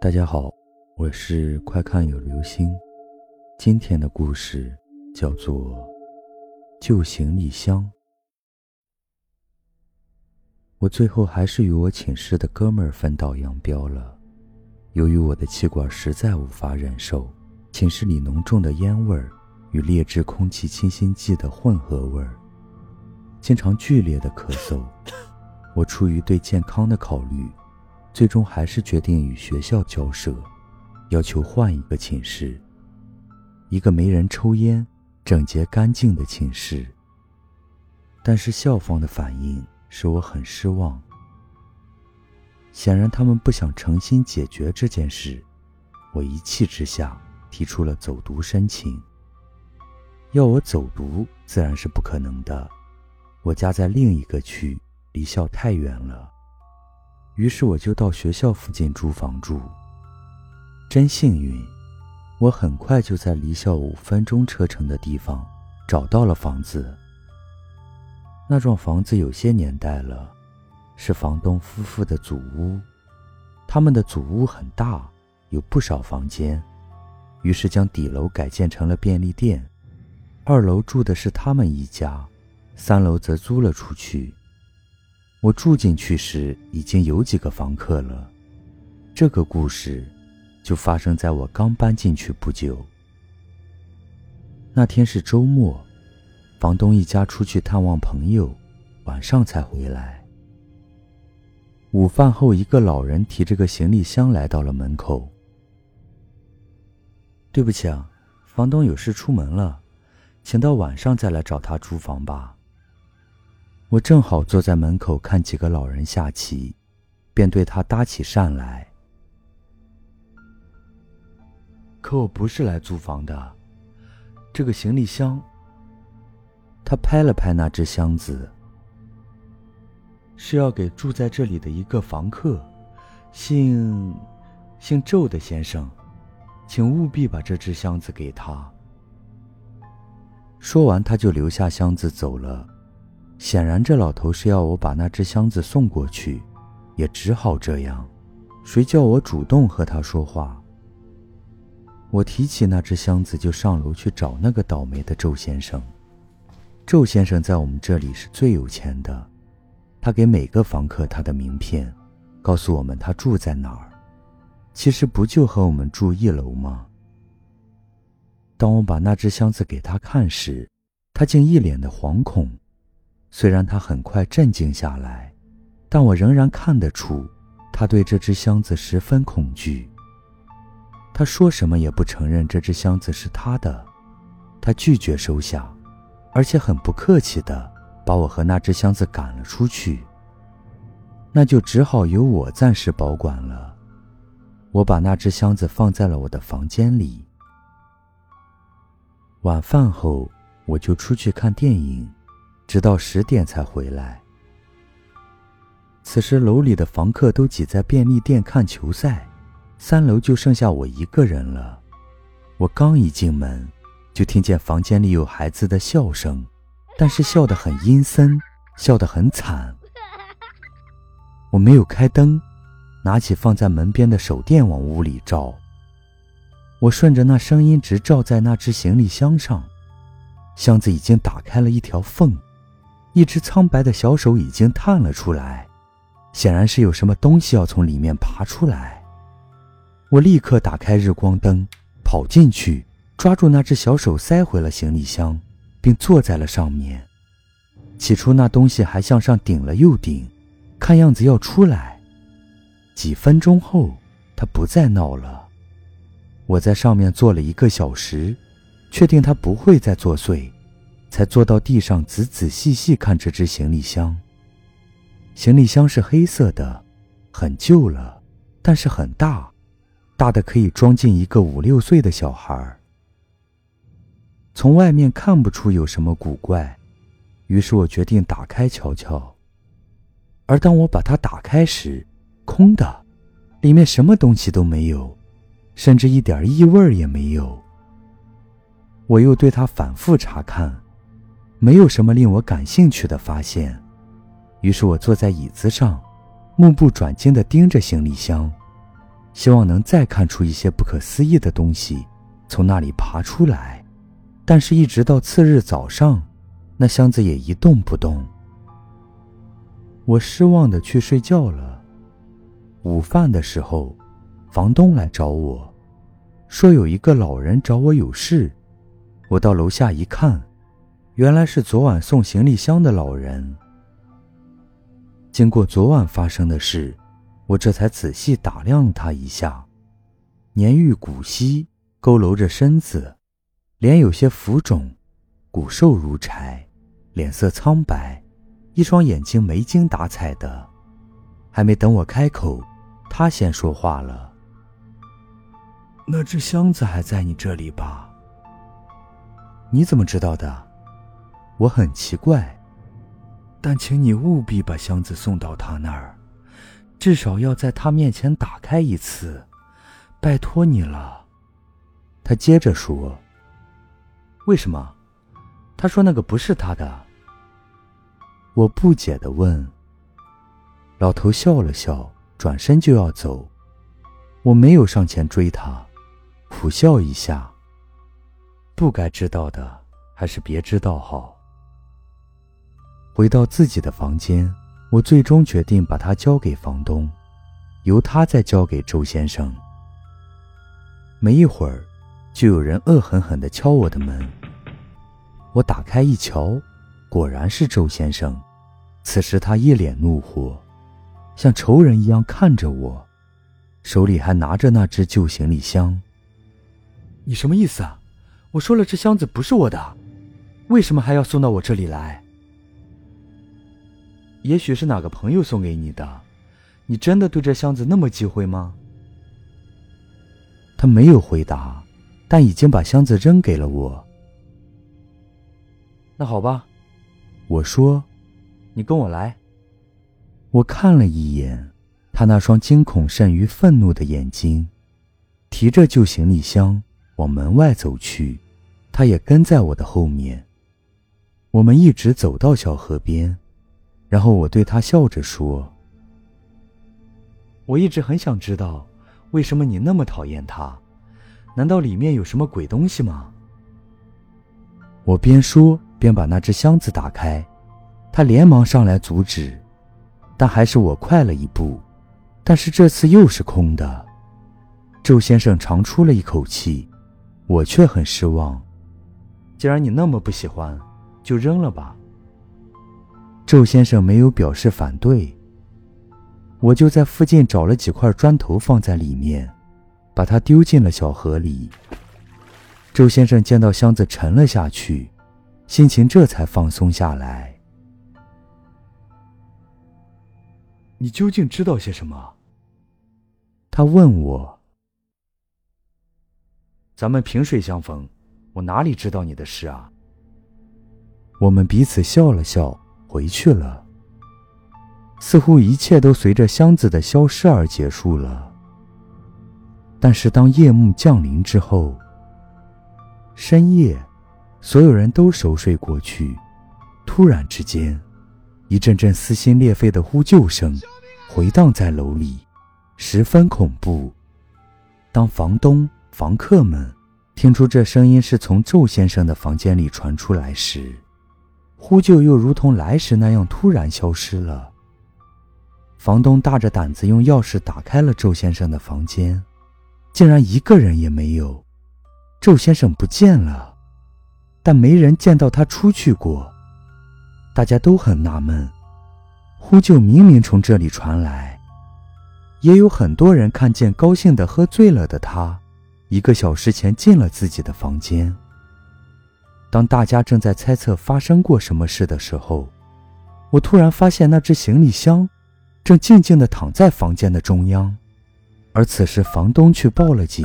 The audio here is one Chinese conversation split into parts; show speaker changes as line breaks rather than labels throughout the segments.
大家好，我是快看有流星。今天的故事叫做《旧行李箱》。我最后还是与我寝室的哥们儿分道扬镳了。由于我的气管实在无法忍受寝室里浓重的烟味儿与劣质空气清新剂的混合味儿，经常剧烈的咳嗽，我出于对健康的考虑。最终还是决定与学校交涉，要求换一个寝室，一个没人抽烟、整洁干净的寝室。但是校方的反应使我很失望。显然他们不想诚心解决这件事，我一气之下提出了走读申请。要我走读自然是不可能的，我家在另一个区，离校太远了。于是我就到学校附近租房住。真幸运，我很快就在离校五分钟车程的地方找到了房子。那幢房子有些年代了，是房东夫妇的祖屋。他们的祖屋很大，有不少房间，于是将底楼改建成了便利店。二楼住的是他们一家，三楼则租了出去。我住进去时已经有几个房客了，这个故事就发生在我刚搬进去不久。那天是周末，房东一家出去探望朋友，晚上才回来。午饭后，一个老人提着个行李箱来到了门口。对不起啊，房东有事出门了，请到晚上再来找他租房吧。我正好坐在门口看几个老人下棋，便对他搭起讪来。可我不是来租房的，这个行李箱。他拍了拍那只箱子，是要给住在这里的一个房客，姓姓周的先生，请务必把这只箱子给他。说完，他就留下箱子走了。显然，这老头是要我把那只箱子送过去，也只好这样。谁叫我主动和他说话？我提起那只箱子，就上楼去找那个倒霉的周先生。周先生在我们这里是最有钱的，他给每个房客他的名片，告诉我们他住在哪儿。其实不就和我们住一楼吗？当我把那只箱子给他看时，他竟一脸的惶恐。虽然他很快镇静下来，但我仍然看得出，他对这只箱子十分恐惧。他说什么也不承认这只箱子是他的，他拒绝收下，而且很不客气地把我和那只箱子赶了出去。那就只好由我暂时保管了。我把那只箱子放在了我的房间里。晚饭后，我就出去看电影。直到十点才回来。此时楼里的房客都挤在便利店看球赛，三楼就剩下我一个人了。我刚一进门，就听见房间里有孩子的笑声，但是笑得很阴森，笑得很惨。我没有开灯，拿起放在门边的手电往屋里照。我顺着那声音直照在那只行李箱上，箱子已经打开了一条缝。一只苍白的小手已经探了出来，显然是有什么东西要从里面爬出来。我立刻打开日光灯，跑进去，抓住那只小手，塞回了行李箱，并坐在了上面。起初那东西还向上顶了又顶，看样子要出来。几分钟后，它不再闹了。我在上面坐了一个小时，确定它不会再作祟。才坐到地上，仔仔细细看这只行李箱。行李箱是黑色的，很旧了，但是很大，大的可以装进一个五六岁的小孩。从外面看不出有什么古怪，于是我决定打开瞧瞧。而当我把它打开时，空的，里面什么东西都没有，甚至一点异味也没有。我又对它反复查看。没有什么令我感兴趣的发现，于是我坐在椅子上，目不转睛地盯着行李箱。希望能再看出一些不可思议的东西从那里爬出来。但是，一直到次日早上，那箱子也一动不动。我失望的去睡觉了。午饭的时候，房东来找我，说有一个老人找我有事。我到楼下一看，原来是昨晚送行李箱的老人。经过昨晚发生的事，我这才仔细打量他一下，年逾古稀，佝偻着身子，脸有些浮肿，骨瘦如柴，脸色苍白。一双眼睛没精打采的，还没等我开口，他先说话了：“那只箱子还在你这里吧？你怎么知道的？我很奇怪。但请你务必把箱子送到他那儿，至少要在他面前打开一次，拜托你了。”他接着说：“为什么？他说那个不是他的。”我不解的问。老头笑了笑，转身就要走，我没有上前追他，苦笑一下。不该知道的，还是别知道好。回到自己的房间，我最终决定把它交给房东，由他再交给周先生。没一会儿，就有人恶狠狠地敲我的门。我打开一瞧，果然是周先生。此时他一脸怒火，像仇人一样看着我，手里还拿着那只旧行李箱。你什么意思啊？我说了这箱子不是我的，为什么还要送到我这里来？也许是哪个朋友送给你的，你真的对这箱子那么忌讳吗？他没有回答，但已经把箱子扔给了我。那好吧，我说。你跟我来。我看了一眼他那双惊恐甚于愤怒的眼睛，提着旧行李箱往门外走去，他也跟在我的后面。我们一直走到小河边，然后我对他笑着说：“我一直很想知道，为什么你那么讨厌他？难道里面有什么鬼东西吗？”我边说边把那只箱子打开。他连忙上来阻止，但还是我快了一步。但是这次又是空的。周先生长出了一口气，我却很失望。既然你那么不喜欢，就扔了吧。周先生没有表示反对。我就在附近找了几块砖头放在里面，把它丢进了小河里。周先生见到箱子沉了下去，心情这才放松下来。你究竟知道些什么？他问我。咱们萍水相逢，我哪里知道你的事啊？我们彼此笑了笑，回去了。似乎一切都随着箱子的消失而结束了。但是当夜幕降临之后，深夜，所有人都熟睡过去，突然之间。一阵阵撕心裂肺的呼救声回荡在楼里，十分恐怖。当房东、房客们听出这声音是从周先生的房间里传出来时，呼救又如同来时那样突然消失了。房东大着胆子用钥匙打开了周先生的房间，竟然一个人也没有。周先生不见了，但没人见到他出去过。大家都很纳闷，呼救明明从这里传来，也有很多人看见高兴的喝醉了的他，一个小时前进了自己的房间。当大家正在猜测发生过什么事的时候，我突然发现那只行李箱正静静地躺在房间的中央，而此时房东却报了警。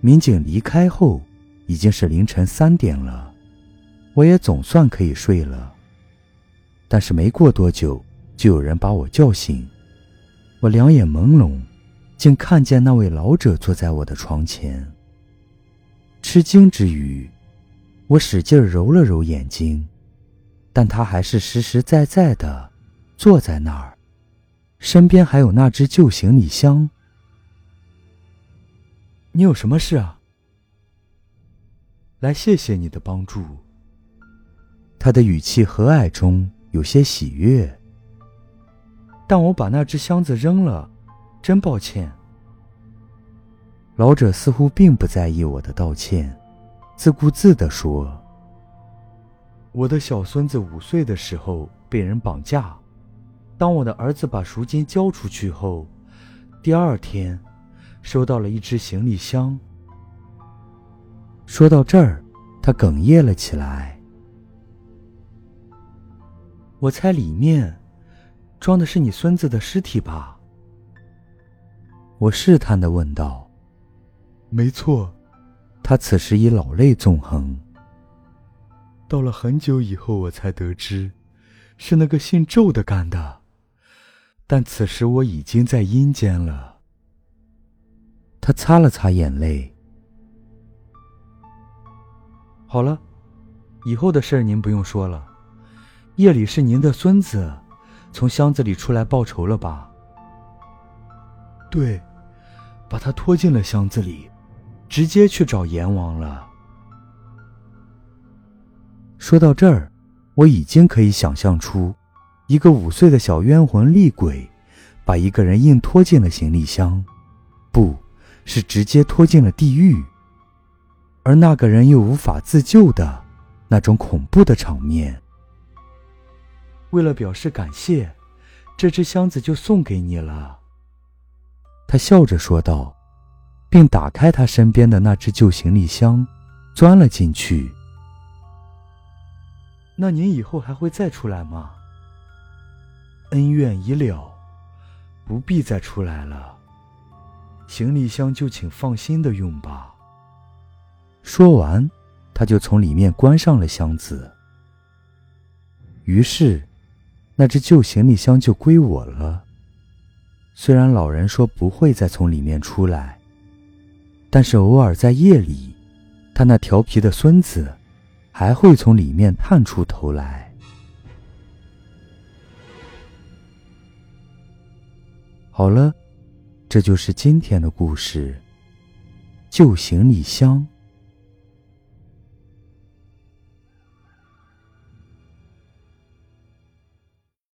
民警离开后，已经是凌晨三点了。我也总算可以睡了，但是没过多久，就有人把我叫醒。我两眼朦胧，竟看见那位老者坐在我的床前。吃惊之余，我使劲揉了揉眼睛，但他还是实实在在的坐在那儿，身边还有那只旧行李箱。你有什么事啊？来，谢谢你的帮助。他的语气和蔼中有些喜悦。但我把那只箱子扔了，真抱歉。老者似乎并不在意我的道歉，自顾自地说：“我的小孙子五岁的时候被人绑架，当我的儿子把赎金交出去后，第二天，收到了一只行李箱。”说到这儿，他哽咽了起来。我猜里面。装的是你孙子的尸体吧？我试探的问道。没错，他此时已老泪纵横。到了很久以后，我才得知，是那个姓周的干的。但此时我已经在阴间了。他擦了擦眼泪。好了，以后的事儿您不用说了。夜里是您的孙子。从箱子里出来报仇了吧？对，把他拖进了箱子里，直接去找阎王了。说到这儿，我已经可以想象出，一个五岁的小冤魂厉鬼，把一个人硬拖进了行李箱，不是直接拖进了地狱，而那个人又无法自救的那种恐怖的场面。为了表示感谢，这只箱子就送给你了。”他笑着说道，并打开他身边的那只旧行李箱，钻了进去。“那您以后还会再出来吗？”“恩怨已了，不必再出来了。行李箱就请放心的用吧。”说完，他就从里面关上了箱子。于是。那只旧行李箱就归我了。虽然老人说不会再从里面出来，但是偶尔在夜里，他那调皮的孙子还会从里面探出头来。好了，这就是今天的故事——旧行李箱。